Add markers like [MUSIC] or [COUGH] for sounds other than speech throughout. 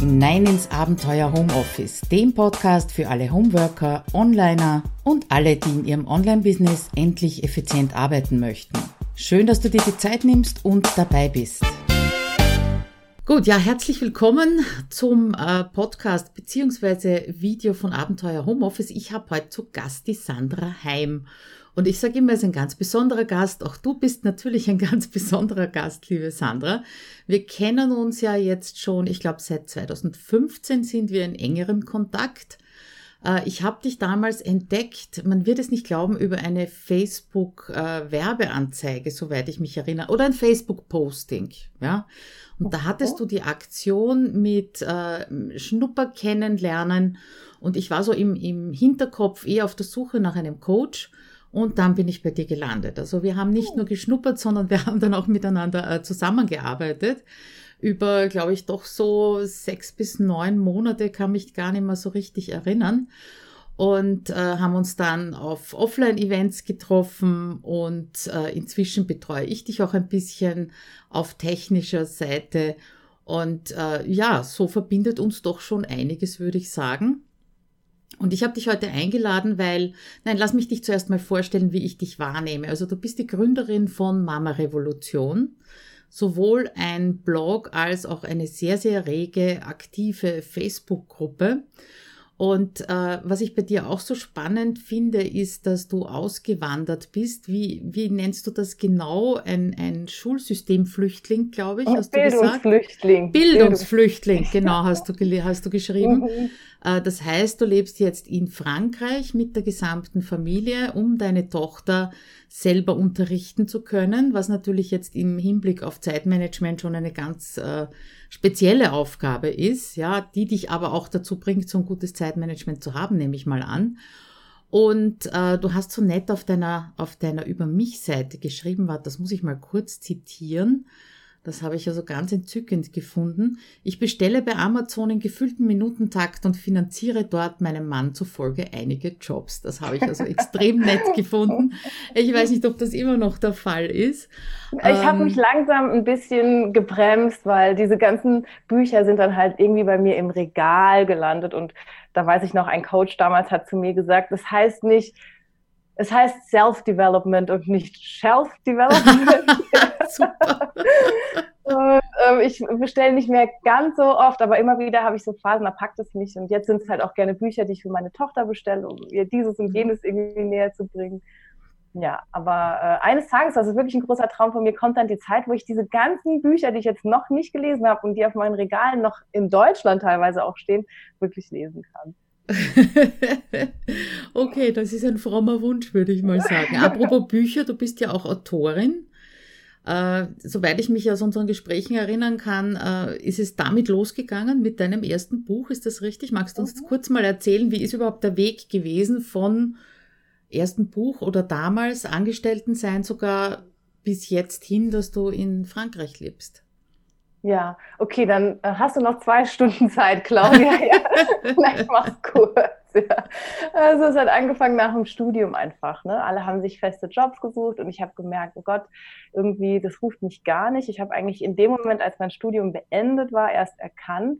hinein ins Abenteuer Homeoffice, dem Podcast für alle Homeworker, Onliner und alle, die in ihrem Online-Business endlich effizient arbeiten möchten. Schön, dass du dir die Zeit nimmst und dabei bist. Gut, ja, herzlich willkommen zum äh, Podcast beziehungsweise Video von Abenteuer Homeoffice. Ich habe heute zu Gast die Sandra Heim. Und ich sage immer, es ist ein ganz besonderer Gast. Auch du bist natürlich ein [LAUGHS] ganz besonderer Gast, liebe Sandra. Wir kennen uns ja jetzt schon, ich glaube, seit 2015 sind wir in engerem Kontakt. Äh, ich habe dich damals entdeckt, man wird es nicht glauben, über eine Facebook-Werbeanzeige, äh, soweit ich mich erinnere, oder ein Facebook-Posting. Ja? Und da hattest du die Aktion mit äh, Schnupper kennenlernen und ich war so im, im Hinterkopf eher auf der Suche nach einem Coach und dann bin ich bei dir gelandet. Also wir haben nicht oh. nur geschnuppert, sondern wir haben dann auch miteinander äh, zusammengearbeitet. Über, glaube ich, doch so sechs bis neun Monate kann mich gar nicht mehr so richtig erinnern. Und äh, haben uns dann auf Offline-Events getroffen und äh, inzwischen betreue ich dich auch ein bisschen auf technischer Seite. Und äh, ja, so verbindet uns doch schon einiges, würde ich sagen. Und ich habe dich heute eingeladen, weil, nein, lass mich dich zuerst mal vorstellen, wie ich dich wahrnehme. Also du bist die Gründerin von Mama Revolution, sowohl ein Blog als auch eine sehr, sehr rege, aktive Facebook-Gruppe. Und äh, was ich bei dir auch so spannend finde, ist, dass du ausgewandert bist. Wie, wie nennst du das genau? Ein, ein Schulsystemflüchtling, glaube ich, hast Bildungsflüchtling. du gesagt? Bildungsflüchtling, genau, [LAUGHS] hast du, hast du geschrieben. Mhm. Äh, das heißt, du lebst jetzt in Frankreich mit der gesamten Familie, um deine Tochter selber unterrichten zu können, was natürlich jetzt im Hinblick auf Zeitmanagement schon eine ganz äh, spezielle Aufgabe ist, ja, die dich aber auch dazu bringt, so ein gutes Zeitmanagement zu haben, nehme ich mal an. Und äh, du hast so nett auf deiner, auf deiner Über mich-Seite geschrieben, warte, das muss ich mal kurz zitieren. Das habe ich also ganz entzückend gefunden. Ich bestelle bei Amazon in gefüllten Minutentakt und finanziere dort meinem Mann zufolge einige Jobs. Das habe ich also extrem [LAUGHS] nett gefunden. Ich weiß nicht, ob das immer noch der Fall ist. Ich habe ähm, mich langsam ein bisschen gebremst, weil diese ganzen Bücher sind dann halt irgendwie bei mir im Regal gelandet. Und da weiß ich noch, ein Coach damals hat zu mir gesagt, das heißt nicht, es heißt Self-Development und nicht Shelf-Development. [LAUGHS] Super. und, ähm, ich bestelle nicht mehr ganz so oft, aber immer wieder habe ich so Phasen, da packt es mich. Und jetzt sind es halt auch gerne Bücher, die ich für meine Tochter bestelle, um ihr dieses und jenes irgendwie näher zu bringen. Ja, aber äh, eines Tages, das ist wirklich ein großer Traum von mir, kommt dann die Zeit, wo ich diese ganzen Bücher, die ich jetzt noch nicht gelesen habe und die auf meinen Regalen noch in Deutschland teilweise auch stehen, wirklich lesen kann. [LAUGHS] okay, das ist ein frommer Wunsch, würde ich mal sagen. Apropos Bücher, du bist ja auch Autorin. Äh, soweit ich mich aus unseren Gesprächen erinnern kann, äh, ist es damit losgegangen mit deinem ersten Buch. Ist das richtig? Magst du uns mhm. kurz mal erzählen, wie ist überhaupt der Weg gewesen von ersten Buch oder damals Angestellten-Sein sogar bis jetzt hin, dass du in Frankreich lebst? Ja, okay, dann äh, hast du noch zwei Stunden Zeit, Claudia. [LAUGHS] ja. [LAUGHS] ich mach's kurz. [LAUGHS] Ja. Also es hat angefangen nach dem Studium einfach. Ne? Alle haben sich feste Jobs gesucht und ich habe gemerkt, oh Gott, irgendwie, das ruft mich gar nicht. Ich habe eigentlich in dem Moment, als mein Studium beendet war, erst erkannt,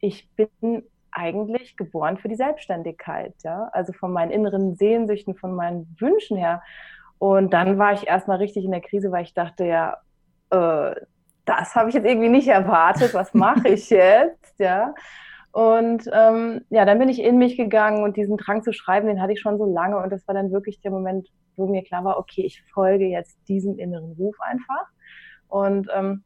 ich bin eigentlich geboren für die Selbstständigkeit. Ja? Also von meinen inneren Sehnsüchten, von meinen Wünschen her. Und dann war ich erstmal richtig in der Krise, weil ich dachte, ja, äh, das habe ich jetzt irgendwie nicht erwartet, was mache ich [LAUGHS] jetzt, ja. Und ähm, ja, dann bin ich in mich gegangen und diesen Drang zu schreiben, den hatte ich schon so lange und das war dann wirklich der Moment, wo mir klar war, okay, ich folge jetzt diesem inneren Ruf einfach und ähm,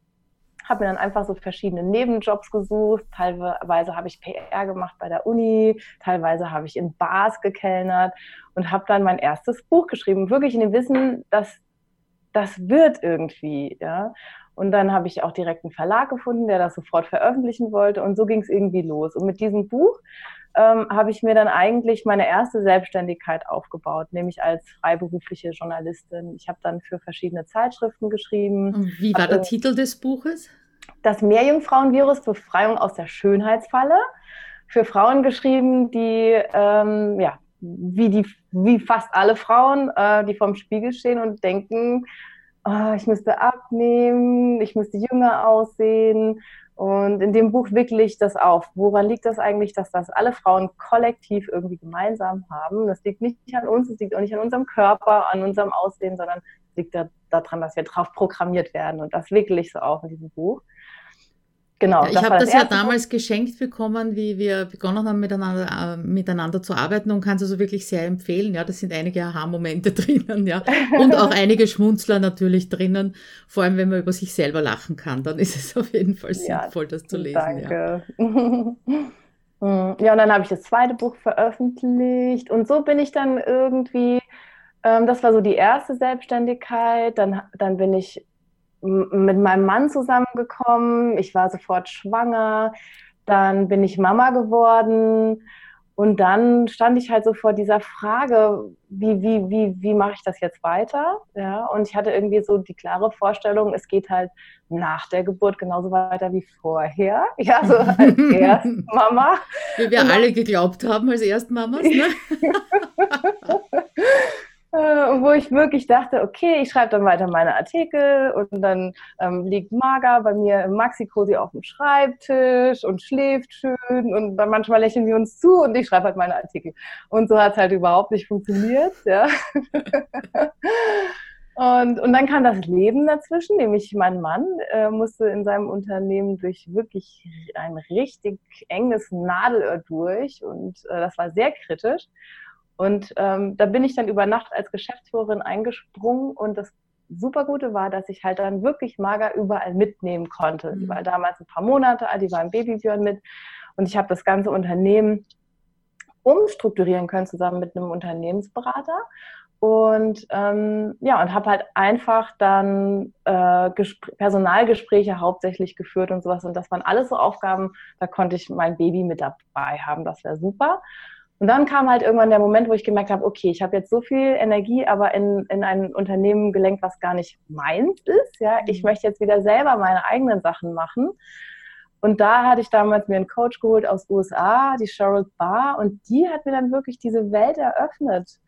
habe mir dann einfach so verschiedene Nebenjobs gesucht. Teilweise habe ich PR gemacht bei der Uni, teilweise habe ich in Bars gekellnert und habe dann mein erstes Buch geschrieben, wirklich in dem Wissen, dass das wird irgendwie, ja. Und dann habe ich auch direkt einen Verlag gefunden, der das sofort veröffentlichen wollte. Und so ging es irgendwie los. Und mit diesem Buch ähm, habe ich mir dann eigentlich meine erste Selbstständigkeit aufgebaut, nämlich als freiberufliche Journalistin. Ich habe dann für verschiedene Zeitschriften geschrieben. Und wie war der Titel des Buches? Das Meerjungfrauenvirus, Befreiung aus der Schönheitsfalle. Für Frauen geschrieben, die ähm, ja, wie, die, wie fast alle Frauen, äh, die vorm Spiegel stehen und denken, oh, ich müsste abnehmen, ich müsste jünger aussehen Und in dem Buch wickle ich das auf. Woran liegt das eigentlich, dass das alle Frauen kollektiv irgendwie gemeinsam haben? Das liegt nicht an uns, es liegt auch nicht an unserem Körper, an unserem Aussehen, sondern liegt daran, dass wir drauf programmiert werden. Und das wickle ich so auf in diesem Buch. Genau. Ja, ich habe das, das ja damals Buch. geschenkt bekommen, wie wir begonnen haben, miteinander, äh, miteinander zu arbeiten und kann es also wirklich sehr empfehlen. Ja, das sind einige Aha-Momente [LAUGHS] drinnen, ja. Und auch [LAUGHS] einige Schmunzler natürlich drinnen. Vor allem, wenn man über sich selber lachen kann, dann ist es auf jeden Fall sinnvoll, ja, das zu lesen. Danke. Ja, [LAUGHS] ja und dann habe ich das zweite Buch veröffentlicht und so bin ich dann irgendwie, ähm, das war so die erste Selbstständigkeit, dann, dann bin ich mit meinem Mann zusammengekommen. Ich war sofort schwanger. Dann bin ich Mama geworden. Und dann stand ich halt so vor dieser Frage, wie, wie, wie, wie mache ich das jetzt weiter? Ja, und ich hatte irgendwie so die klare Vorstellung, es geht halt nach der Geburt genauso weiter wie vorher. [LAUGHS] Ja, so als [LAUGHS] Erstmama. Wie wir alle geglaubt haben als Erstmamas, ne? [LAUGHS] Äh, wo ich wirklich dachte, okay, ich schreibe dann weiter meine Artikel und dann ähm, liegt Marga bei mir im Maxi-Cosi auf dem Schreibtisch und schläft schön und dann manchmal lächeln wir uns zu und ich schreibe halt meine Artikel. Und so hat es halt überhaupt nicht funktioniert, [LAUGHS] ja. Und, und dann kam das Leben dazwischen, nämlich mein Mann äh, musste in seinem Unternehmen durch wirklich ein richtig enges Nadelöhr durch und äh, das war sehr kritisch. Und ähm, da bin ich dann über Nacht als Geschäftsführerin eingesprungen und das super Gute war, dass ich halt dann wirklich Mager überall mitnehmen konnte. Mhm. Die war damals ein paar Monate alt, die war im Babybjörn mit und ich habe das ganze Unternehmen umstrukturieren können zusammen mit einem Unternehmensberater und ähm, ja und habe halt einfach dann äh, Personalgespräche hauptsächlich geführt und sowas und das waren alles so Aufgaben, da konnte ich mein Baby mit dabei haben, das wäre super. Und dann kam halt irgendwann der Moment, wo ich gemerkt habe, okay, ich habe jetzt so viel Energie, aber in, in ein Unternehmen gelenkt, was gar nicht meins ist. Ja, ich mhm. möchte jetzt wieder selber meine eigenen Sachen machen. Und da hatte ich damals mir einen Coach geholt aus USA, die Cheryl Barr, und die hat mir dann wirklich diese Welt eröffnet.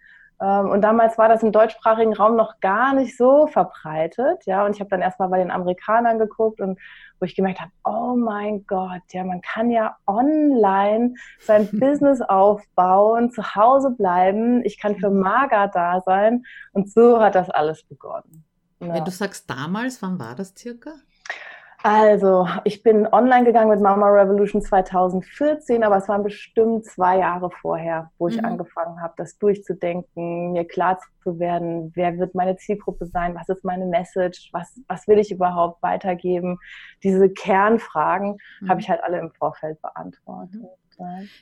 Ähm, und damals war das im deutschsprachigen Raum noch gar nicht so verbreitet. Ja, und ich habe dann erstmal bei den Amerikanern geguckt und wo ich gemerkt habe, oh mein Gott, ja, man kann ja online sein [LAUGHS] Business aufbauen, zu Hause bleiben, ich kann für Maga da sein. Und so hat das alles begonnen. Ja. Wenn du sagst damals, wann war das circa? Also, ich bin online gegangen mit Mama Revolution 2014, aber es waren bestimmt zwei Jahre vorher, wo ich mhm. angefangen habe, das durchzudenken, mir klar zu werden, wer wird meine Zielgruppe sein, was ist meine Message, was, was will ich überhaupt weitergeben. Diese Kernfragen mhm. habe ich halt alle im Vorfeld beantwortet.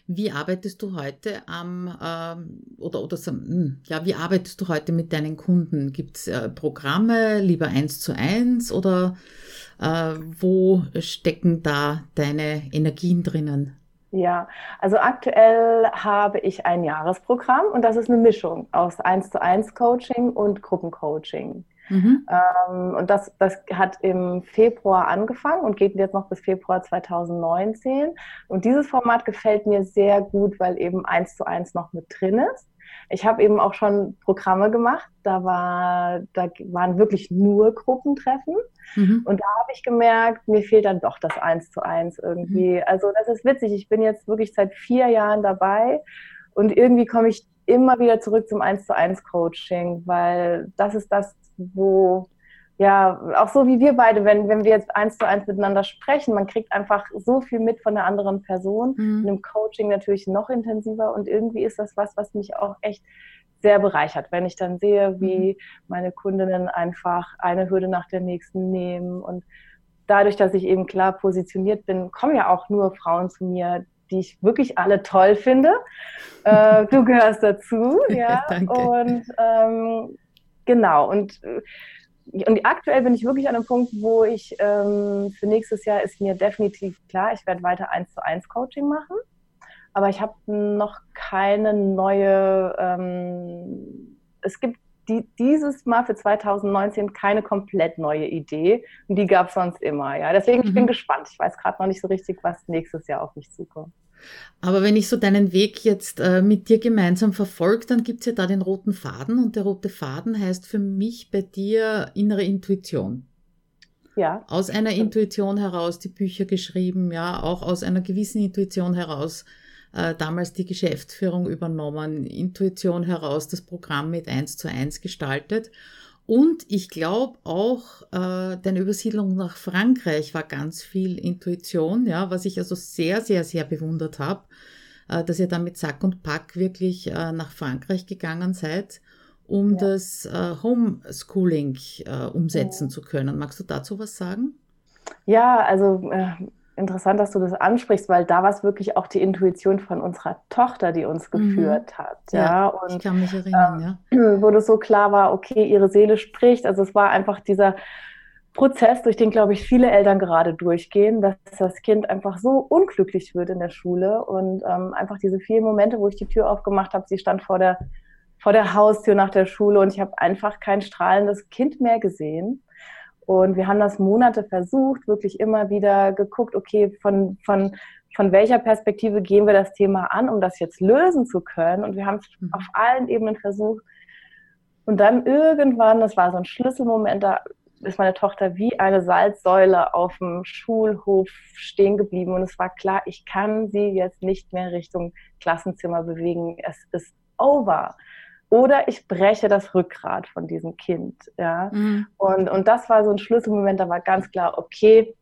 Wie arbeitest du heute am ähm, oder oder hm, ja, wie arbeitest du heute mit deinen Kunden? Gibt es äh, Programme, lieber eins zu eins oder äh, wo stecken da deine Energien drinnen? Ja, also aktuell habe ich ein Jahresprogramm und das ist eine Mischung aus 1 zu 1 Coaching und Gruppencoaching. Mhm. Ähm, und das, das hat im Februar angefangen und geht jetzt noch bis Februar 2019. Und dieses Format gefällt mir sehr gut, weil eben 1 zu 1 noch mit drin ist. Ich habe eben auch schon Programme gemacht, da, war, da waren wirklich nur Gruppentreffen. Mhm. Und da habe ich gemerkt, mir fehlt dann doch das Eins zu eins irgendwie. Mhm. Also das ist witzig. Ich bin jetzt wirklich seit vier Jahren dabei und irgendwie komme ich immer wieder zurück zum Eins zu eins Coaching, weil das ist das, wo ja, auch so wie wir beide, wenn, wenn wir jetzt eins zu eins miteinander sprechen, man kriegt einfach so viel mit von der anderen Person. Mhm. In einem Coaching natürlich noch intensiver und irgendwie ist das was, was mich auch echt sehr bereichert, wenn ich dann sehe, wie mhm. meine Kundinnen einfach eine Hürde nach der nächsten nehmen und dadurch, dass ich eben klar positioniert bin, kommen ja auch nur Frauen zu mir, die ich wirklich alle toll finde. äh, du gehörst dazu, [LAUGHS] ja. Danke. Und ähm, genau und äh, und aktuell bin ich wirklich an einem Punkt, wo ich ähm, für nächstes Jahr ist mir definitiv klar, ich werde weiter eins zu eins Coaching machen. Aber ich habe noch keine neue, ähm, es gibt die, dieses Mal für 2019 keine komplett neue Idee. Und die gab es sonst immer. Ja. Deswegen, mhm. ich bin mhm. gespannt. Ich weiß gerade noch nicht so richtig, was nächstes Jahr auf mich zukommt. Aber wenn ich so deinen Weg jetzt äh, mit dir gemeinsam verfolge, dann gibt es ja da den roten Faden und der rote Faden heißt für mich bei dir innere Intuition. Ja. Aus einer Intuition heraus die Bücher geschrieben, ja, auch aus einer gewissen Intuition heraus äh, damals die Geschäftsführung übernommen, Intuition heraus das Programm mit eins zu eins gestaltet. Und ich glaube auch, äh, deine Übersiedlung nach Frankreich war ganz viel Intuition, ja, was ich also sehr, sehr, sehr bewundert habe, äh, dass ihr da mit Sack und Pack wirklich äh, nach Frankreich gegangen seid, um ja. das äh, Homeschooling äh, umsetzen ja. zu können. Magst du dazu was sagen? Ja, also äh, interessant, dass du das ansprichst, weil da war es wirklich auch die Intuition von unserer Tochter, die uns mhm. geführt mhm. hat. Ja, ja, und, ich kann mich erinnern, ähm, ja. [CLEARS THROAT] Wo das so klar war, okay, ihre Seele spricht. Also es war einfach dieser Prozess, durch den, glaube ich, viele Eltern gerade durchgehen, dass das Kind einfach so unglücklich wird in der Schule und ähm, einfach diese vielen Momente, wo ich die Tür aufgemacht habe, sie stand vor der, vor der Haustür nach der Schule und ich habe einfach kein strahlendes Kind mehr gesehen. Und wir haben das Monate versucht, wirklich immer wieder geguckt, okay, von, von, von welcher Perspektive gehen wir das Thema an, um das jetzt lösen zu können. Und wir haben es mhm. auf allen Ebenen versucht. Und dann irgendwann, das war so ein Schlüsselmoment, da ist meine Tochter wie eine Salzsäule auf dem Schulhof stehen geblieben. Und es war klar, ich kann sie jetzt nicht mehr Richtung Klassenzimmer bewegen. Es ist over oder ich breche das Rückgrat von diesem Kind. Ja? Mhm. Und, und das war so ein Schlüsselmoment, da war ganz klar, okay,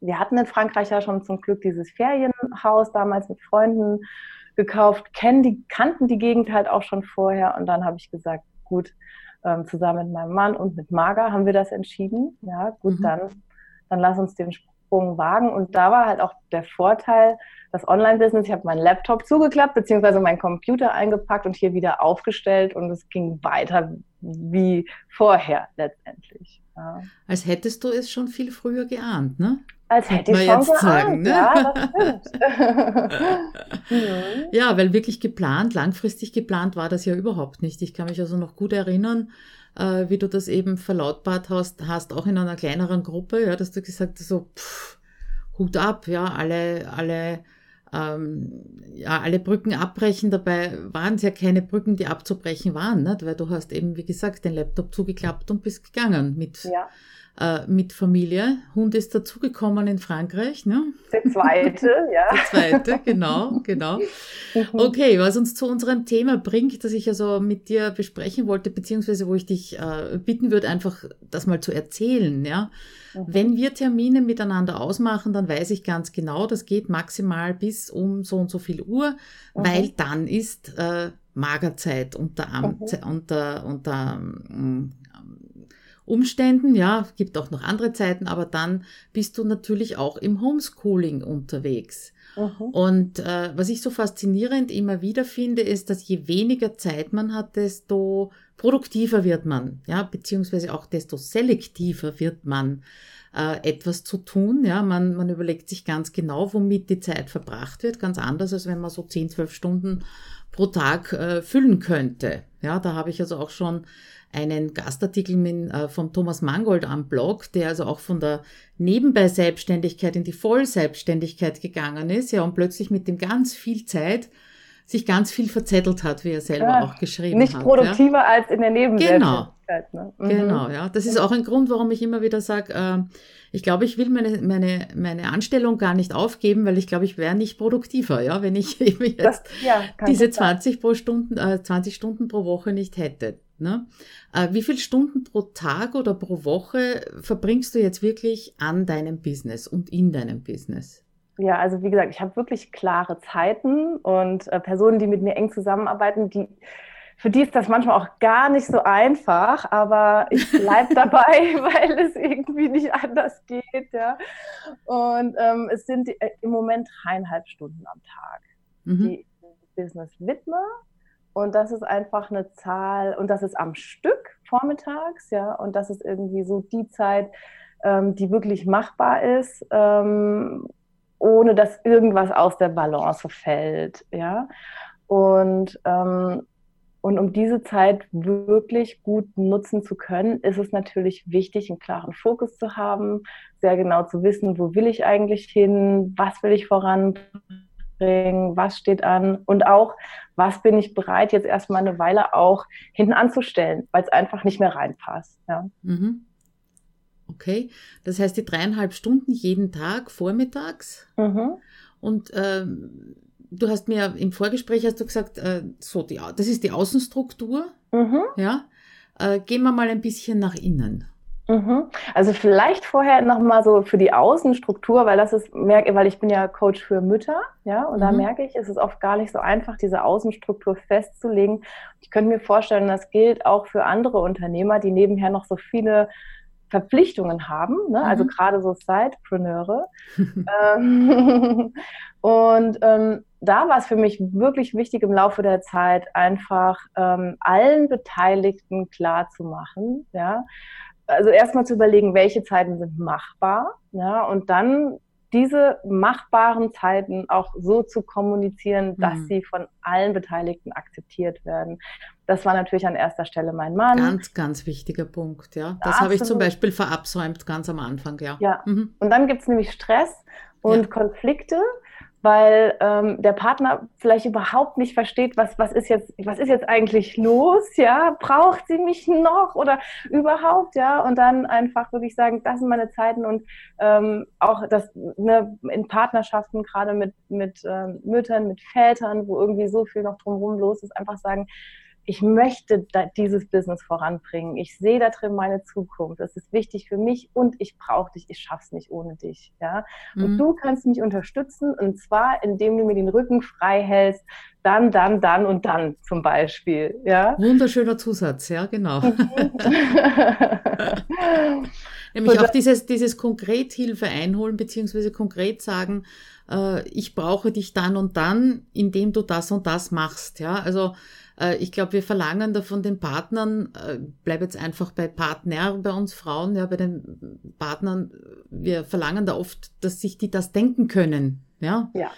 wir hatten in Frankreich ja schon zum Glück dieses Ferienhaus damals mit Freunden gekauft, kennen die, kannten die Gegend halt auch schon vorher und dann habe ich gesagt, gut, ähm, zusammen mit meinem Mann und mit Marga haben wir das entschieden. Ja, gut, mhm. dann, dann lass uns den Sprung wagen. Und da war halt auch der Vorteil, das Online-Business, ich habe meinen Laptop zugeklappt, beziehungsweise meinen Computer eingepackt und hier wieder aufgestellt und es ging weiter wie vorher letztendlich. Ja. Als hättest du es schon viel früher geahnt, ne? Als hätte ich schon jetzt geahnt, sagen, ne? ja, das [LAUGHS] [LAUGHS] mhm. ja, weil wirklich geplant, langfristig geplant war das ja überhaupt nicht. Ich kann mich also noch gut erinnern, äh, wie du das eben verlautbart hast, hast, auch in einer kleineren Gruppe, ja, dass du gesagt hast, so, pff, Hut ab, ja, alle, alle ähm, ja, alle Brücken abbrechen. Dabei waren es ja keine Brücken, die abzubrechen waren, nicht? weil du hast eben, wie gesagt, den Laptop zugeklappt und bist gegangen mit, ja. Äh, mit Familie. Hund ist dazugekommen in Frankreich. Ne? Der zweite, [LAUGHS] ja. Der zweite, genau, genau. Mhm. Okay, was uns zu unserem Thema bringt, das ich also mit dir besprechen wollte, beziehungsweise wo ich dich äh, bitten würde, einfach das mal zu erzählen, ja. Mhm. Wenn wir Termine miteinander ausmachen, dann weiß ich ganz genau, das geht maximal bis um so und so viel Uhr, mhm. weil dann ist äh, Magerzeit unter, mhm. unter, unter ähm, Umständen, ja, gibt auch noch andere Zeiten, aber dann bist du natürlich auch im Homeschooling unterwegs. Mhm. Und äh, was ich so faszinierend immer wieder finde, ist, dass je weniger Zeit man hat, desto produktiver wird man, ja, beziehungsweise auch desto selektiver wird man äh, etwas zu tun. Ja, man, man überlegt sich ganz genau, womit die Zeit verbracht wird, ganz anders, als wenn man so 10, 12 Stunden pro Tag äh, füllen könnte. Ja, da habe ich also auch schon einen Gastartikel mit, äh, vom Thomas Mangold am Blog, der also auch von der Nebenbei-Selbstständigkeit in die Vollselbstständigkeit gegangen ist, ja, und plötzlich mit dem ganz viel Zeit sich ganz viel verzettelt hat, wie er selber ja, auch geschrieben nicht hat. Nicht produktiver ja. als in der Nebenselbstständigkeit. Genau. Ne? Mhm. Genau, ja. Das ist auch ein Grund, warum ich immer wieder sage, äh, ich glaube, ich will meine, meine, meine Anstellung gar nicht aufgeben, weil ich glaube, ich wäre nicht produktiver, ja, wenn ich eben [LAUGHS] jetzt das, ja, diese 20 pro Stunden, äh, 20 Stunden pro Woche nicht hätte. Ne? Äh, wie viele Stunden pro Tag oder pro Woche verbringst du jetzt wirklich an deinem Business und in deinem Business? Ja, also wie gesagt, ich habe wirklich klare Zeiten und äh, Personen, die mit mir eng zusammenarbeiten, die für die ist das manchmal auch gar nicht so einfach, aber ich bleibe [LAUGHS] dabei, weil es irgendwie nicht anders geht. Ja. Und ähm, es sind äh, im Moment dreieinhalb Stunden am Tag, mhm. die ich Business widme. Und das ist einfach eine Zahl, und das ist am Stück vormittags, ja, und das ist irgendwie so die Zeit, ähm, die wirklich machbar ist. Ähm, ohne dass irgendwas aus der Balance fällt, ja. Und, ähm, und um diese Zeit wirklich gut nutzen zu können, ist es natürlich wichtig, einen klaren Fokus zu haben, sehr genau zu wissen, wo will ich eigentlich hin, was will ich voranbringen, was steht an und auch, was bin ich bereit, jetzt erstmal eine Weile auch hinten anzustellen, weil es einfach nicht mehr reinpasst. Ja. Mhm. Okay, das heißt die dreieinhalb Stunden jeden Tag vormittags. Mhm. Und ähm, du hast mir im Vorgespräch hast du gesagt, äh, so die, das ist die Außenstruktur. Mhm. Ja, äh, gehen wir mal ein bisschen nach innen. Mhm. Also vielleicht vorher nochmal so für die Außenstruktur, weil das ist, weil ich bin ja Coach für Mütter, ja, und mhm. da merke ich, es ist oft gar nicht so einfach, diese Außenstruktur festzulegen. Ich könnte mir vorstellen, das gilt auch für andere Unternehmer, die nebenher noch so viele Verpflichtungen haben, ne? also mhm. gerade so Sidepreneure. [LAUGHS] ähm, [LAUGHS] und ähm, da war es für mich wirklich wichtig im Laufe der Zeit einfach ähm, allen Beteiligten klar zu machen, ja, also erstmal zu überlegen, welche Zeiten sind machbar, ja, und dann diese machbaren Zeiten auch so zu kommunizieren, dass mhm. sie von allen Beteiligten akzeptiert werden. Das war natürlich an erster Stelle mein Mann. Ganz, ganz wichtiger Punkt, ja. Das habe ich zum Beispiel verabsäumt ganz am Anfang, ja. Ja. Mhm. Und dann gibt es nämlich Stress und ja. Konflikte weil ähm, der Partner vielleicht überhaupt nicht versteht, was, was, ist jetzt, was ist jetzt eigentlich los, ja, braucht sie mich noch oder überhaupt, ja, und dann einfach wirklich sagen, das sind meine Zeiten und ähm, auch das ne, in Partnerschaften, gerade mit, mit ähm, Müttern, mit Vätern, wo irgendwie so viel noch drumherum los ist, einfach sagen, ich möchte dieses Business voranbringen. Ich sehe da drin meine Zukunft. Das ist wichtig für mich und ich brauche dich. Ich schaff's nicht ohne dich. Ja? Und mhm. du kannst mich unterstützen und zwar, indem du mir den Rücken frei hältst. Dann, dann, dann und dann zum Beispiel. Ja? Wunderschöner Zusatz, ja, genau. Mhm. [LAUGHS] Nämlich auch dieses, dieses konkret Hilfe einholen, beziehungsweise konkret sagen, äh, ich brauche dich dann und dann, indem du das und das machst. Ja, also äh, ich glaube, wir verlangen da von den Partnern, äh, bleib jetzt einfach bei Partner bei uns Frauen, ja, bei den Partnern, wir verlangen da oft, dass sich die das denken können. Ja. ja.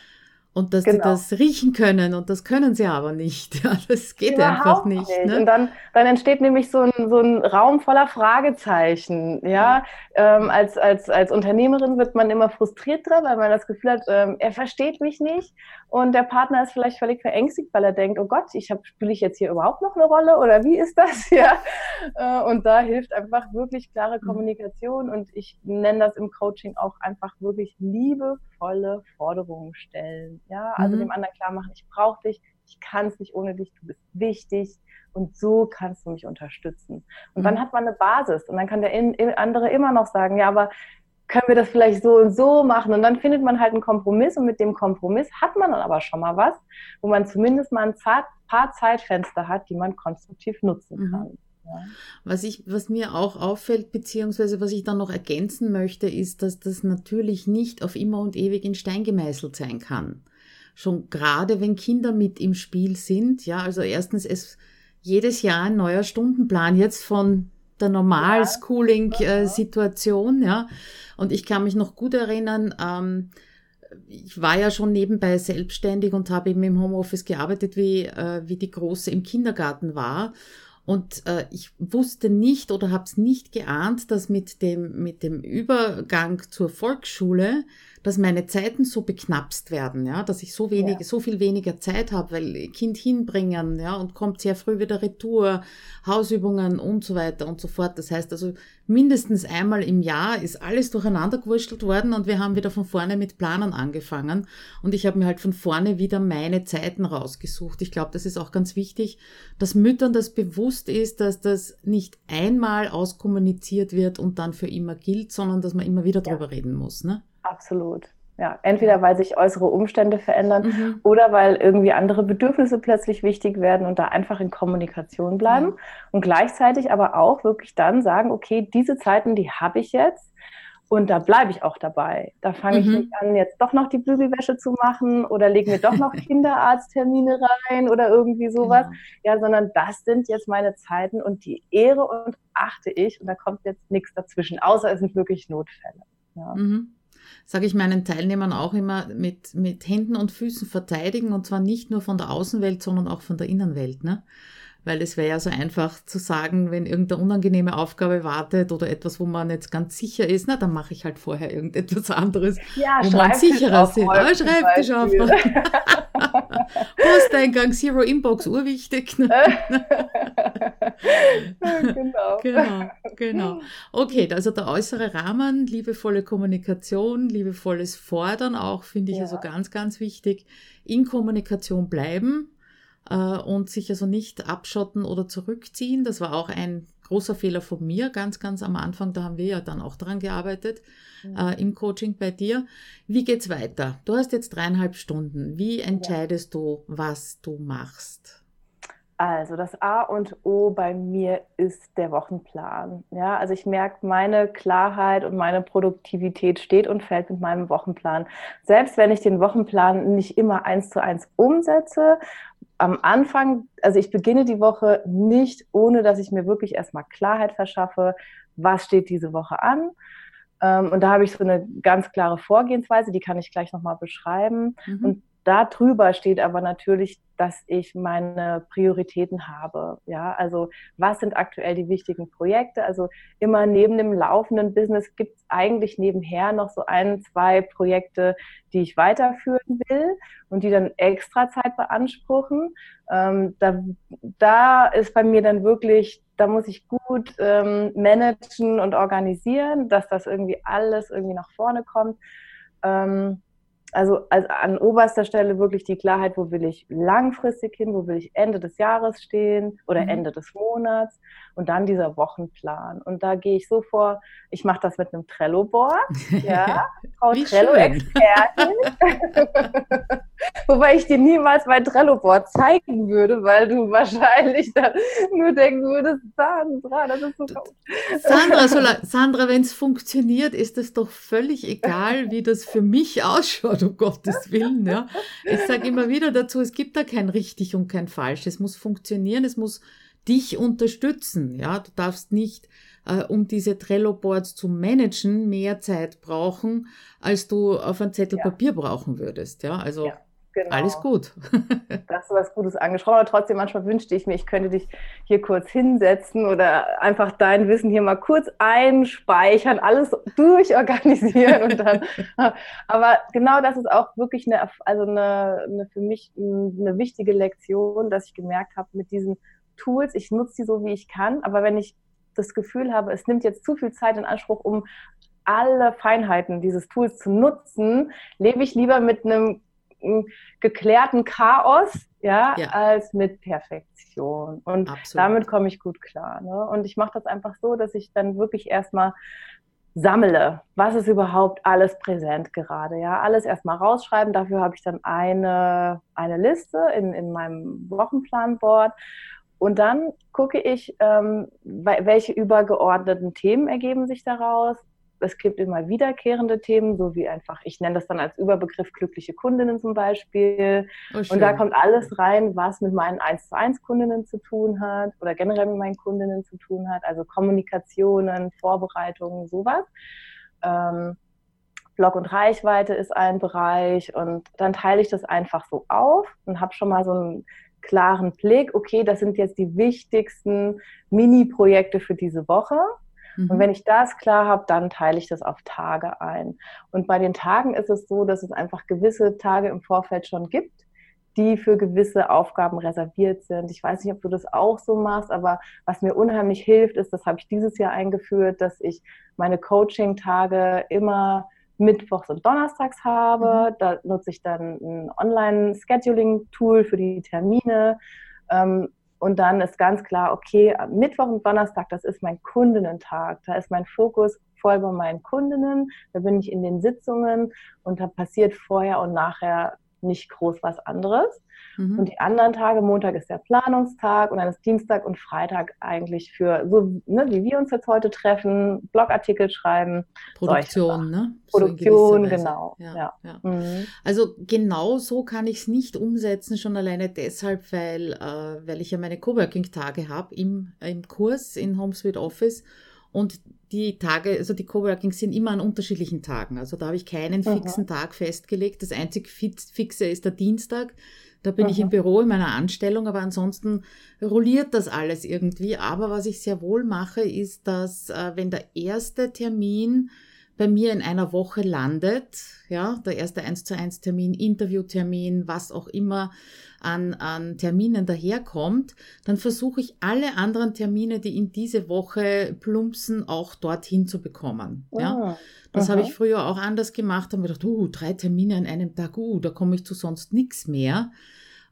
Und dass genau. die das riechen können und das können sie aber nicht. [LAUGHS] Ja, das geht Überhaupt einfach nicht. nicht. Ne? Und dann, dann entsteht nämlich so ein, so ein Raum voller Fragezeichen. Ja, ähm, als, als, als Unternehmerin wird man immer frustriert dran, weil man das Gefühl hat, ähm, er versteht mich nicht und der Partner ist vielleicht völlig verängstigt, weil er denkt, oh Gott, ich habe spiele ich jetzt hier überhaupt noch eine Rolle oder wie ist das? [LAUGHS] Ja, äh, und da hilft einfach wirklich klare mhm. Kommunikation und ich nenne das im Coaching auch einfach wirklich liebevolle Forderungen stellen. Ja, also mhm. dem anderen klar machen, ich brauche dich, ich kann es nicht ohne dich, du bist wichtig und so kannst du mich unterstützen. Und mhm. dann hat man eine Basis und dann kann der andere immer noch sagen, ja, aber können wir das vielleicht so und so machen? Und dann findet man halt einen Kompromiss und mit dem Kompromiss hat man dann aber schon mal was, wo man zumindest mal ein paar Zeitfenster hat, die man konstruktiv nutzen mhm. kann. Ja. Was ich, was mir auch auffällt, beziehungsweise was ich dann noch ergänzen möchte, ist, dass das natürlich nicht auf immer und ewig in Stein gemeißelt sein kann. Schon gerade wenn Kinder mit im Spiel sind, ja, also erstens es jedes Jahr ein neuer Stundenplan jetzt von der Normal-Schooling-Situation, ja. Und ich kann mich noch gut erinnern, ähm, ich war ja schon nebenbei selbstständig und habe eben im Homeoffice gearbeitet, wie, äh, wie die Große im Kindergarten war. Und äh, ich wusste nicht oder habe es nicht geahnt, dass mit dem, mit dem Übergang zur Volksschule dass meine Zeiten so beknapst werden, ja, dass ich so wenig, ja. so viel weniger Zeit habe, weil Kind hinbringen, ja, und kommt sehr früh wieder Retour, Hausübungen und so weiter und so fort. Das heißt also, mindestens einmal im Jahr ist alles durcheinander gewurschtelt worden und wir haben wieder von vorne mit Planern angefangen und ich habe mir halt von vorne wieder meine Zeiten rausgesucht. Ich glaube, das ist auch ganz wichtig, dass Müttern das bewusst ist, dass das nicht einmal auskommuniziert wird und dann für immer gilt, sondern dass man immer wieder ja. drüber reden muss, ne? Absolut. Ja, entweder weil sich äußere Umstände verändern mhm. oder weil irgendwie andere Bedürfnisse plötzlich wichtig werden und da einfach in Kommunikation bleiben mhm. und gleichzeitig aber auch wirklich dann sagen, okay, diese Zeiten, die habe ich jetzt und da bleibe ich auch dabei. Da fange mhm. ich nicht an, jetzt doch noch die Bügelwäsche zu machen oder lege mir doch noch [LAUGHS] Kinderarzttermine rein oder irgendwie sowas. Genau. Ja, sondern das sind jetzt meine Zeiten und die ehre und achte ich und da kommt jetzt nichts dazwischen, außer es sind wirklich Notfälle. Ja. Sage ich meinen Teilnehmern auch immer, mit, mit Händen und Füßen verteidigen und zwar nicht nur von der Außenwelt, sondern auch von der Innenwelt. Ne? Weil es wäre ja so einfach zu sagen, wenn irgendeine unangenehme Aufgabe wartet oder etwas, wo man jetzt ganz sicher ist, na, dann mache ich halt vorher irgendetwas anderes, ja, wo man sicherer ist. Ah, Schreibtisch aufräumen. [LAUGHS] Posteingang, Zero Inbox, urwichtig. [LAUGHS] genau. genau, genau. Okay, also der äußere Rahmen, liebevolle Kommunikation, liebevolles Fordern auch, finde ich ja. also ganz, ganz wichtig. In Kommunikation bleiben, und sich also nicht abschotten oder zurückziehen. Das war auch ein großer Fehler von mir, ganz, ganz am Anfang. Da haben wir ja dann auch dran gearbeitet mhm. äh, im Coaching bei dir. Wie geht's weiter? Du hast jetzt dreieinhalb Stunden. Wie entscheidest ja. du, was du machst? Also das A und O bei mir ist der Wochenplan. Ja, also ich merke, meine Klarheit und meine Produktivität steht und fällt mit meinem Wochenplan. Selbst wenn ich den Wochenplan nicht immer eins zu eins umsetze, am Anfang, also ich beginne die Woche nicht, ohne dass ich mir wirklich erstmal Klarheit verschaffe, was steht diese Woche an. Ähm, und da habe ich so eine ganz klare Vorgehensweise, die kann ich gleich nochmal beschreiben. Mhm. Und darüber steht aber natürlich dass ich meine Prioritäten habe. Ja, also was sind aktuell die wichtigen Projekte? Also immer neben dem laufenden Business gibt es eigentlich nebenher noch so ein, zwei Projekte, die ich weiterführen will und die dann extra Zeit beanspruchen. Ähm, da, da ist bei mir dann wirklich, da muss ich gut ähm, managen und organisieren, dass das irgendwie alles irgendwie nach vorne kommt. Ähm, also, also an oberster Stelle wirklich die Klarheit, wo will ich langfristig hin, wo will ich Ende des Jahres stehen oder mhm. Ende des Monats und dann dieser Wochenplan. Und da gehe ich so vor, ich mache das mit einem Trello-Board, [LAUGHS] ja, Frau Trello-Expertin. [LAUGHS] Wobei ich dir niemals mein Trello-Board zeigen würde, weil du wahrscheinlich dann nur denken würdest, Sandra, das ist so. Sandra, [LAUGHS] Sandra wenn es funktioniert, ist es doch völlig egal, wie das für mich ausschaut, um [LAUGHS] Gottes Willen. Ja. Ich sage immer wieder dazu, es gibt da kein richtig und kein falsch. Es muss funktionieren, es muss dich unterstützen. Ja, du darfst nicht, äh, um diese Trello-Boards zu managen, mehr Zeit brauchen, als du auf ein Zettel ja. Papier brauchen würdest. Ja, also ja, genau. alles gut. da hast du was Gutes angesprochen, aber trotzdem manchmal wünschte ich mir, ich könnte dich hier kurz hinsetzen oder einfach dein Wissen hier mal kurz einspeichern, alles durchorganisieren und dann. [LAUGHS] [LAUGHS] aber genau das ist auch wirklich eine, also eine, eine für mich eine wichtige Lektion, dass ich gemerkt habe, mit diesen Tools, ich nutze die so, wie ich kann, aber wenn ich das Gefühl habe, es nimmt jetzt zu viel Zeit in Anspruch, um alle Feinheiten dieses Tools zu nutzen, lebe ich lieber mit einem geklärten Chaos, ja, ja. als mit Perfektion. Und Absolut. damit komme ich gut klar. Ne? Und ich mache das einfach so, dass ich dann wirklich erstmal sammle, was ist überhaupt alles präsent gerade, ja, alles erstmal rausschreiben. Dafür habe ich dann eine, eine Liste in, in meinem Wochenplanboard und dann gucke ich, ähm, welche übergeordneten Themen ergeben sich daraus. Es gibt immer wiederkehrende Themen, so wie einfach, ich nenne das dann als Überbegriff glückliche Kundinnen zum Beispiel. Oh, und da kommt alles rein, was mit meinen 1 zu 1 Kundinnen zu tun hat oder generell mit meinen Kundinnen zu tun hat, also Kommunikationen, Vorbereitungen, sowas. Ähm, Blog und Reichweite ist ein Bereich und dann teile ich das einfach so auf und habe schon mal so ein klaren Blick, okay, das sind jetzt die wichtigsten Mini-Projekte für diese Woche. Mhm. Und wenn ich das klar habe, dann teile ich das auf Tage ein. Und bei den Tagen ist es so, dass es einfach gewisse Tage im Vorfeld schon gibt, die für gewisse Aufgaben reserviert sind. Ich weiß nicht, ob du das auch so machst, aber was mir unheimlich hilft, ist, das habe ich dieses Jahr eingeführt, dass ich meine Coaching-Tage immer Mittwochs und Donnerstags habe. Mhm. Da nutze ich dann ein Online-Scheduling-Tool für die Termine. Ähm, und dann ist ganz klar, okay, Mittwoch und Donnerstag, das ist mein Kundinnentag. Da ist mein Fokus voll bei meinen Kundinnen. Da bin ich in den Sitzungen und da passiert vorher und nachher nicht groß was anderes. Mhm. Und die anderen Tage, Montag ist der Planungstag und dann ist Dienstag und Freitag eigentlich für, so ne, wie wir uns jetzt heute treffen, Blogartikel schreiben. Produktion, ne? Produktion, so genau. Ja, ja. ja. Mhm. Also genau so kann ich es nicht umsetzen, schon alleine deshalb, weil, äh, weil ich ja meine Coworking-Tage habe im, im Kurs in HomeSuite Office und die Tage, also die Coworkings sind immer an unterschiedlichen Tagen. Also da habe ich keinen fixen Aha. Tag festgelegt. Das einzig fixe ist der Dienstag. Da bin Aha. ich im Büro in meiner Anstellung, aber ansonsten rolliert das alles irgendwie. Aber was ich sehr wohl mache, ist, dass äh, wenn der erste Termin bei mir in einer Woche landet, ja, der erste 1 zu 1 Termin, Interviewtermin, was auch immer an, an Terminen daherkommt, dann versuche ich alle anderen Termine, die in diese Woche plumpsen, auch dorthin zu bekommen. Oh, ja. Das habe ich früher auch anders gemacht, habe mir gedacht, uh, drei Termine an einem Tag, uh, da komme ich zu sonst nichts mehr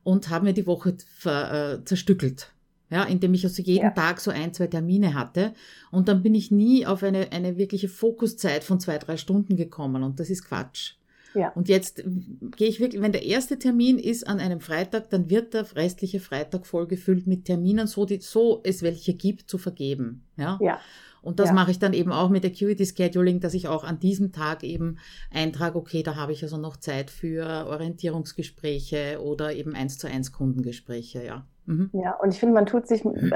und habe mir die Woche ver, äh, zerstückelt ja, indem ich also jeden ja. Tag so ein, zwei Termine hatte. Und dann bin ich nie auf eine, eine wirkliche Fokuszeit von zwei, drei Stunden gekommen. Und das ist Quatsch. Ja. Und jetzt gehe ich wirklich, wenn der erste Termin ist an einem Freitag, dann wird der restliche Freitag vollgefüllt mit Terminen, so, die, so es welche gibt, zu vergeben. Ja. ja. Und das ja. mache ich dann eben auch mit Acuity Scheduling, dass ich auch an diesem Tag eben eintrage, okay, da habe ich also noch Zeit für Orientierungsgespräche oder eben eins zu eins Kundengespräche, ja. Mhm. Ja, und ich finde, man tut sich äh,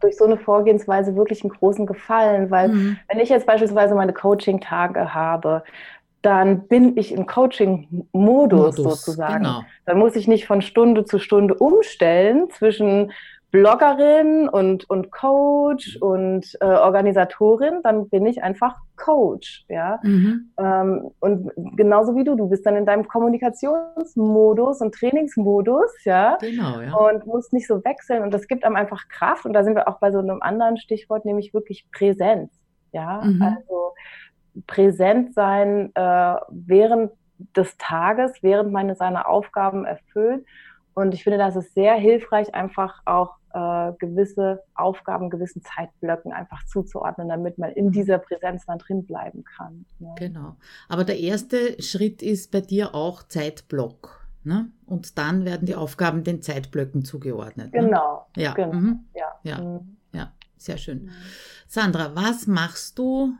durch so eine Vorgehensweise wirklich einen großen Gefallen, weil mhm. wenn ich jetzt beispielsweise meine Coaching-Tage habe, dann bin ich im Coaching-Modus sozusagen. Genau. Dann muss ich nicht von Stunde zu Stunde umstellen zwischen Bloggerin und, und Coach und äh, Organisatorin, dann bin ich einfach Coach, ja. Mhm. Ähm, und genauso wie du, du bist dann in deinem Kommunikationsmodus und Trainingsmodus, ja. Genau, ja. Und musst nicht so wechseln und das gibt einem einfach Kraft und da sind wir auch bei so einem anderen Stichwort, nämlich wirklich Präsenz, ja. Mhm. Also präsent sein äh, während des Tages, während man seine Aufgaben erfüllt. Und ich finde, das ist sehr hilfreich, einfach auch äh, gewisse Aufgaben, gewissen Zeitblöcken einfach zuzuordnen, damit man in mhm. dieser Präsenz dann drin bleiben kann. Ja. Genau. Aber der erste Schritt ist bei dir auch Zeitblock. Ne? Und dann werden die Aufgaben den Zeitblöcken zugeordnet. Ne? Genau. Ja. Genau. Mhm. Ja. Ja. Mhm. ja. Sehr schön. Mhm. Sandra, was machst du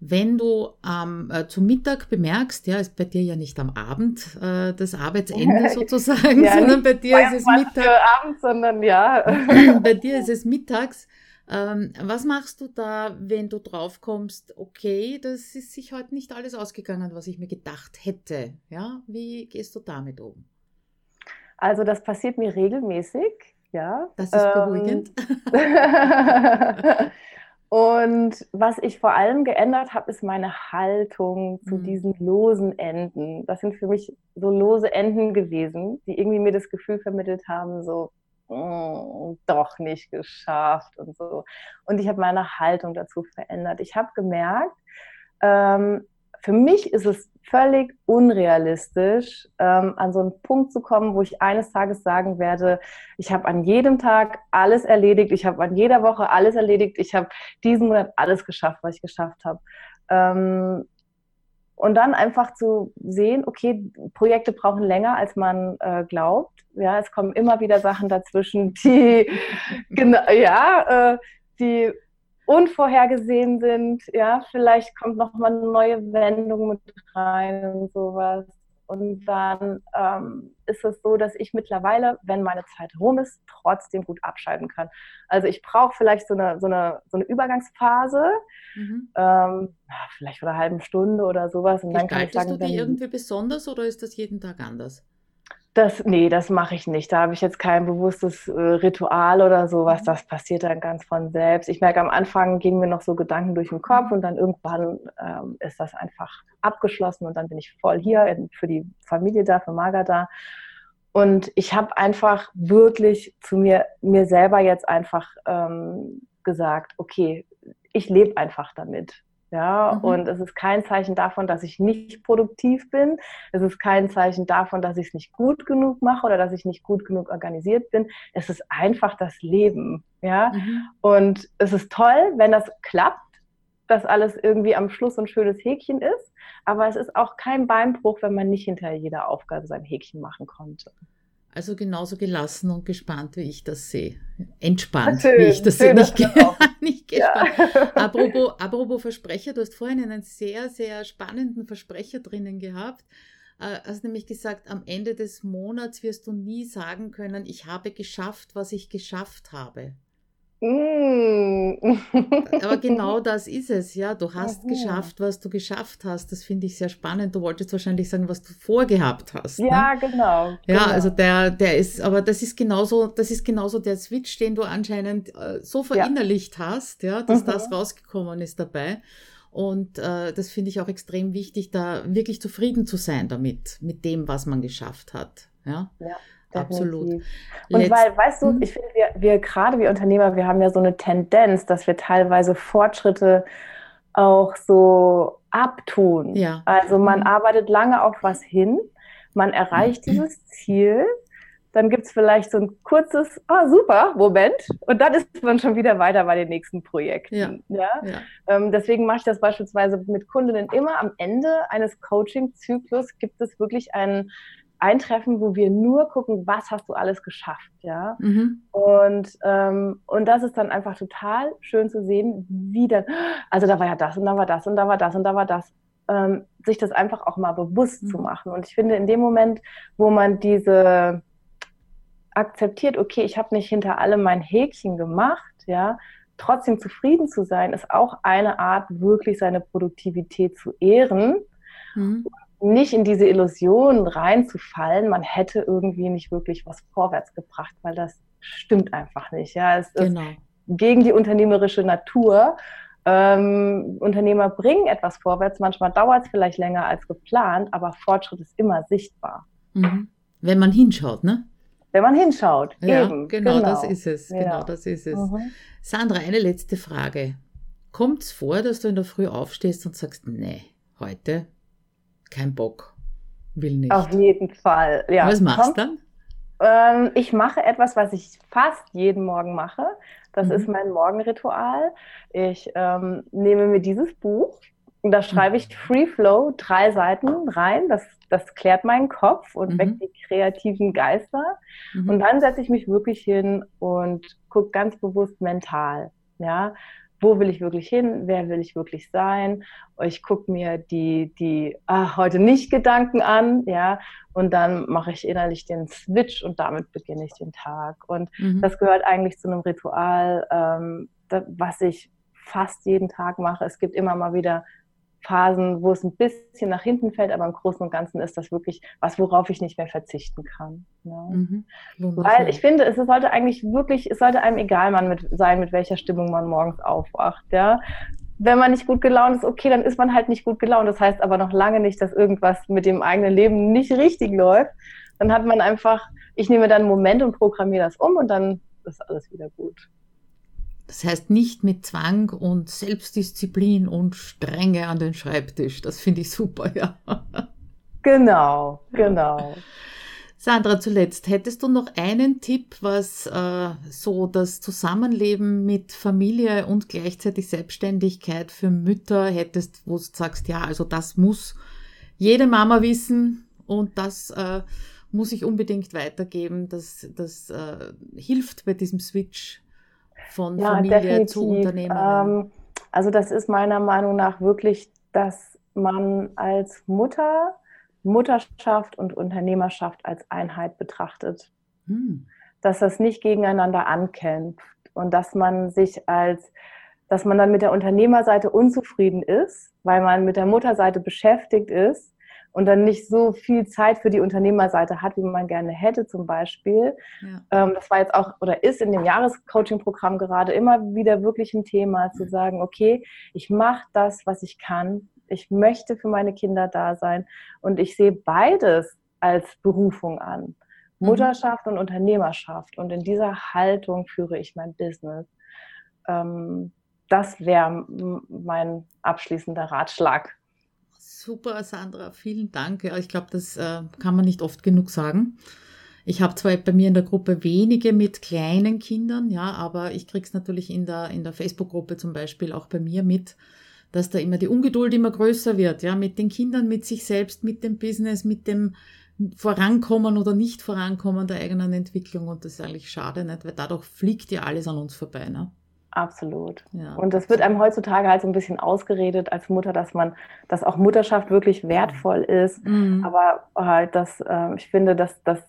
wenn du ähm, äh, zum Mittag bemerkst, ja, ist bei dir ja nicht am Abend äh, das Arbeitsende [LAUGHS] sozusagen, ja, sondern bei dir ist es Mittag. Abend, sondern ja. [LAUGHS] bei dir ist es mittags. Ähm, was machst du da, wenn du drauf kommst, okay, das ist sich heute nicht alles ausgegangen, was ich mir gedacht hätte? Ja, wie gehst du damit um? Also das passiert mir regelmäßig, ja. Das ist beruhigend. Ähm, [LAUGHS] Und was ich vor allem geändert habe, ist meine Haltung zu mhm. diesen losen Enden. Das sind für mich so lose Enden gewesen, die irgendwie mir das Gefühl vermittelt haben, so mm, doch nicht geschafft und so. Und ich habe meine Haltung dazu verändert. Ich habe gemerkt, ähm, für mich ist es völlig unrealistisch, ähm, an so einen Punkt zu kommen, wo ich eines Tages sagen werde, ich habe an jedem Tag alles erledigt, ich habe an jeder Woche alles erledigt, ich habe diesen Monat alles geschafft, was ich geschafft habe. Ähm, und dann einfach zu sehen, okay, Projekte brauchen länger, als man äh, glaubt. Ja, es kommen immer wieder Sachen dazwischen, die, [LAUGHS] genau, ja, äh, die unvorhergesehen sind. Ja, vielleicht kommt noch mal eine neue Wendung mit rein und sowas. Und dann ähm, ist es so, dass ich mittlerweile, wenn meine Zeit rum ist, trotzdem gut abschalten kann. Also ich brauche vielleicht so eine, so, eine, so eine Übergangsphase, mhm. ähm, vielleicht von einer halben Stunde oder sowas. Und dann kann ich sagen, du die irgendwie besonders oder ist das jeden Tag anders? Das, nee, das mache ich nicht. Da habe ich jetzt kein bewusstes äh, Ritual oder sowas. Mhm. Das passiert dann ganz von selbst. Ich merke, am Anfang gingen mir noch so Gedanken durch den Kopf mhm. und dann irgendwann ähm, ist das einfach abgeschlossen und dann bin ich voll hier für die Familie da, für Marga da. Und ich habe einfach wirklich zu mir, mir selber jetzt einfach ähm, gesagt, okay, ich lebe einfach damit. Ja, mhm. und es ist kein Zeichen davon, dass ich nicht produktiv bin. Es ist kein Zeichen davon, dass ich es nicht gut genug mache oder dass ich nicht gut genug organisiert bin. Es ist einfach das Leben. Ja, mhm. und es ist toll, wenn das klappt, dass alles irgendwie am Schluss ein schönes Häkchen ist. Aber es ist auch kein Beinbruch, wenn man nicht hinter jeder Aufgabe sein Häkchen machen konnte. Also genauso gelassen und gespannt, wie ich das sehe. Entspannt, schön, wie ich das sehe. Nicht, [LAUGHS] nicht gespannt. Ja. [LAUGHS] Apropos, apropos Versprecher, du hast vorhin einen sehr, sehr spannenden Versprecher drinnen gehabt. Äh, hast nämlich gesagt, am Ende des Monats wirst du nie sagen können, ich habe geschafft, was ich geschafft habe. Mm. Aber [LAUGHS] genau das ist es, ja. Du hast mhm. geschafft, was du geschafft hast. Das finde ich sehr spannend. Du wolltest wahrscheinlich sagen, was du vorgehabt hast. Ja, ne? genau. Ja, genau. also der, der ist, aber das ist genauso, das ist genauso der Switch, den du anscheinend äh, so verinnerlicht ja. hast, ja, dass mhm. das rausgekommen ist dabei. Und äh, das finde ich auch extrem wichtig, da wirklich zufrieden zu sein damit, mit dem, was man geschafft hat. Ja. ja. Absolut. Und weil, weißt du, hm? ich finde, wir, wir gerade wie Unternehmer, wir haben ja so eine Tendenz, dass wir teilweise Fortschritte auch so abtun. Ja. Also man mhm. arbeitet lange auf was hin, man erreicht mhm. dieses Ziel, dann gibt es vielleicht so ein kurzes, ah super, Moment, und dann ist man schon wieder weiter bei den nächsten Projekten. Ja. ja? ja. Ähm, deswegen mache ich das beispielsweise mit Kundinnen immer am Ende eines Coaching-Zyklus gibt es wirklich einen eintreffen, wo wir nur gucken, was hast du alles geschafft, ja. Mhm. Und, ähm, und das ist dann einfach total schön zu sehen, wie dann, also da war ja das und da war das und da war das und da war das. Ähm, sich das einfach auch mal bewusst mhm. zu machen. Und ich finde, in dem Moment, wo man diese akzeptiert, okay, ich habe nicht hinter allem mein Häkchen gemacht, ja, trotzdem zufrieden zu sein, ist auch eine Art, wirklich seine Produktivität zu ehren. Mhm nicht in diese Illusion reinzufallen, man hätte irgendwie nicht wirklich was vorwärts gebracht, weil das stimmt einfach nicht. Ja, es genau. ist gegen die unternehmerische Natur. Ähm, Unternehmer bringen etwas vorwärts, manchmal dauert es vielleicht länger als geplant, aber Fortschritt ist immer sichtbar. Mhm. Wenn man hinschaut, ne? Wenn man hinschaut, ja, eben. Genau, genau, das ist es. Genau, ja. das ist es. Mhm. Sandra, eine letzte Frage. Kommt es vor, dass du in der Früh aufstehst und sagst, nee, heute kein Bock, will nicht. Auf jeden Fall, ja. Was machst du dann? Ähm, ich mache etwas, was ich fast jeden Morgen mache. Das mhm. ist mein Morgenritual. Ich ähm, nehme mir dieses Buch und da schreibe ich mhm. Free Flow drei Seiten rein. Das, das klärt meinen Kopf und mhm. weckt die kreativen Geister. Mhm. Und dann setze ich mich wirklich hin und gucke ganz bewusst mental. Ja, wo will ich wirklich hin, wer will ich wirklich sein. Ich gucke mir die, die ach, heute nicht Gedanken an, ja, und dann mache ich innerlich den Switch und damit beginne ich den Tag. Und mhm. das gehört eigentlich zu einem Ritual, ähm, was ich fast jeden Tag mache. Es gibt immer mal wieder Phasen, wo es ein bisschen nach hinten fällt, aber im Großen und Ganzen ist das wirklich was, worauf ich nicht mehr verzichten kann. Ja. Mhm. Weil ich finde, es sollte eigentlich wirklich, es sollte einem egal mit, sein, mit welcher Stimmung man morgens aufwacht. Ja. Wenn man nicht gut gelaunt ist, okay, dann ist man halt nicht gut gelaunt. Das heißt aber noch lange nicht, dass irgendwas mit dem eigenen Leben nicht richtig läuft. Dann hat man einfach, ich nehme dann einen Moment und programmiere das um und dann ist alles wieder gut. Das heißt nicht mit Zwang und Selbstdisziplin und Strenge an den Schreibtisch. Das finde ich super, ja. Genau, genau. Sandra, zuletzt, hättest du noch einen Tipp, was äh, so das Zusammenleben mit Familie und gleichzeitig Selbstständigkeit für Mütter hättest, wo du sagst, ja, also das muss jede Mama wissen und das äh, muss ich unbedingt weitergeben. Das, das äh, hilft bei diesem Switch von ja, Familie definitiv. zu Unternehmerin? Ähm, also das ist meiner Meinung nach wirklich, dass man als Mutter Mutterschaft und Unternehmerschaft als Einheit betrachtet. Hm. Dass das nicht gegeneinander ankämpft und dass man sich als, dass man dann mit der Unternehmerseite unzufrieden ist, weil man mit der Mutterseite beschäftigt ist und dann nicht so viel Zeit für die Unternehmerseite hat, wie man gerne hätte zum Beispiel. Ja. Ähm, das war jetzt auch oder ist in dem Jahrescoaching-Programm gerade immer wieder wirklich ein Thema, zu sagen, okay, ich mache das, was ich kann. Ich möchte für meine Kinder da sein und ich sehe beides als Berufung an. Mhm. Mutterschaft und Unternehmerschaft. Und in dieser Haltung führe ich mein Business. Ähm, das wäre mein abschließender Ratschlag Super, Sandra, vielen Dank. Ich glaube, das äh, kann man nicht oft genug sagen. Ich habe zwar bei mir in der Gruppe wenige mit kleinen Kindern, ja, aber ich kriege es natürlich in der, in der Facebook-Gruppe zum Beispiel auch bei mir mit, dass da immer die Ungeduld immer größer wird, ja, mit den Kindern, mit sich selbst, mit dem Business, mit dem Vorankommen oder nicht Vorankommen der eigenen Entwicklung. Und das ist eigentlich schade, nicht? weil dadurch fliegt ja alles an uns vorbei. Ne? Absolut. Ja. Und das wird einem heutzutage halt so ein bisschen ausgeredet als Mutter, dass man, dass auch Mutterschaft wirklich wertvoll ist. Mhm. Aber halt, dass äh, ich finde, dass das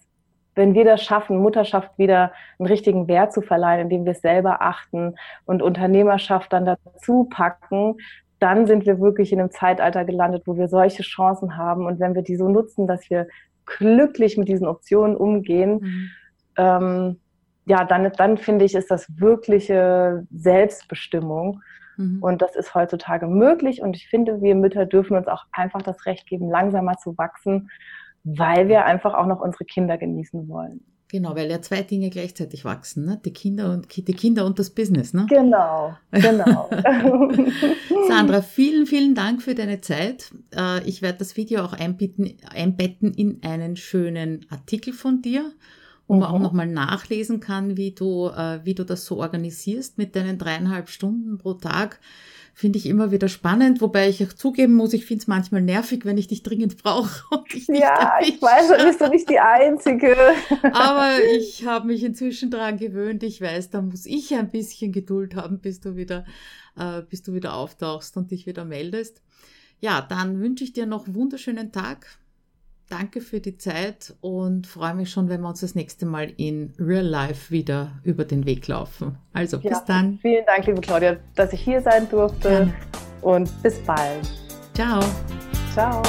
wenn wir das schaffen, Mutterschaft wieder einen richtigen Wert zu verleihen, indem wir es selber achten und Unternehmerschaft dann dazu packen, dann sind wir wirklich in einem Zeitalter gelandet, wo wir solche Chancen haben. Und wenn wir die so nutzen, dass wir glücklich mit diesen Optionen umgehen, mhm. ähm, ja, dann, dann finde ich, ist das wirkliche Selbstbestimmung. Mhm. Und das ist heutzutage möglich. Und ich finde, wir Mütter dürfen uns auch einfach das Recht geben, langsamer zu wachsen, weil wir einfach auch noch unsere Kinder genießen wollen. Genau, weil ja zwei Dinge gleichzeitig wachsen, ne? Die Kinder und die Kinder und das Business, ne? Genau, genau. [LAUGHS] Sandra, vielen, vielen Dank für deine Zeit. Äh, ich werde das Video auch einbetten, einbetten in einen schönen Artikel von dir, wo mhm. man auch mhm. nochmal nachlesen kann, wie du, äh, wie du das so organisierst mit deinen dreieinhalb Stunden pro Tag finde ich immer wieder spannend, wobei ich auch zugeben muss, ich finde es manchmal nervig, wenn ich dich dringend brauche. [LAUGHS] Ich ja, erwische. ich weiß, da bist du nicht die Einzige. [LAUGHS] Aber ich habe mich inzwischen daran gewöhnt. Ich weiß, da muss ich ein bisschen Geduld haben, bis du wieder, äh, bis du wieder auftauchst und dich wieder meldest. Ja, dann wünsche ich dir noch einen wunderschönen Tag. Danke für die Zeit und freue mich schon, wenn wir uns das nächste Mal in Real Life wieder über den Weg laufen. Also ja, bis dann. Vielen Dank, liebe Claudia, dass ich hier sein durfte Gerne. und bis bald. Ciao. Ciao.